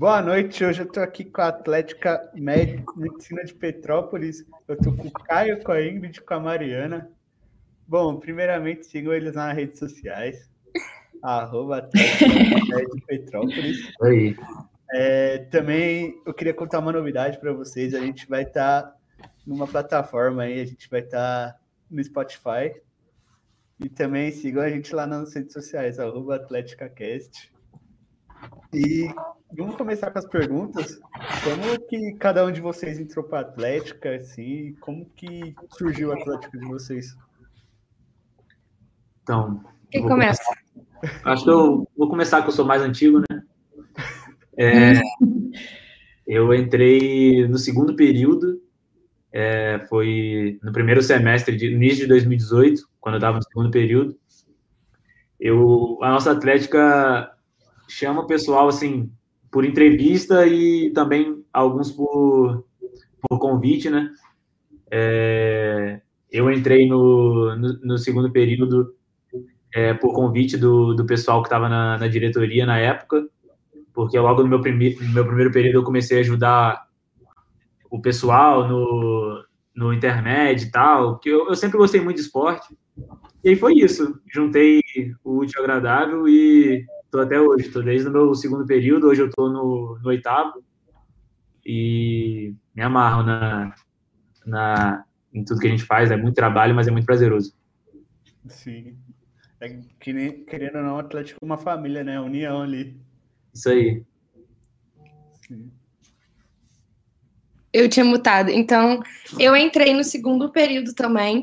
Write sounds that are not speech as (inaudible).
Boa noite, hoje eu estou aqui com a Atlética Medicina de Petrópolis. Eu estou com o Caio, com a Ingrid e com a Mariana. Bom, primeiramente sigam eles nas redes sociais. (laughs) Arroba Atlética de Petrópolis. Oi. É, também eu queria contar uma novidade para vocês. A gente vai estar tá numa plataforma aí, a gente vai estar tá no Spotify. E também sigam a gente lá nas redes sociais, arroba AtléticaCast. E vamos começar com as perguntas. Como que cada um de vocês entrou para a Atlética, assim, como que surgiu a Atlética de vocês? Então, quem começa? Começar. Acho que eu vou começar que eu sou mais antigo, né? É, (laughs) eu entrei no segundo período, é, foi no primeiro semestre, de, início de 2018, quando eu estava no segundo período. Eu, a nossa Atlética chama o pessoal, assim, por entrevista e também alguns por, por convite, né? É, eu entrei no, no, no segundo período é, por convite do, do pessoal que estava na, na, diretoria na época, porque logo no meu, prime, no meu primeiro período eu comecei a ajudar o pessoal no, no intermédio e tal, que eu, eu sempre gostei muito de esporte. E aí foi isso, juntei o útil agradável e Estou até hoje, estou desde o meu segundo período, hoje eu estou no, no, oitavo e me amarro na, na, em tudo que a gente faz, é muito trabalho, mas é muito prazeroso. Sim. É que nem, querendo ou não, o Atlético é uma família, né? União ali. Isso aí. Sim. Eu tinha mutado. Então, eu entrei no segundo período também.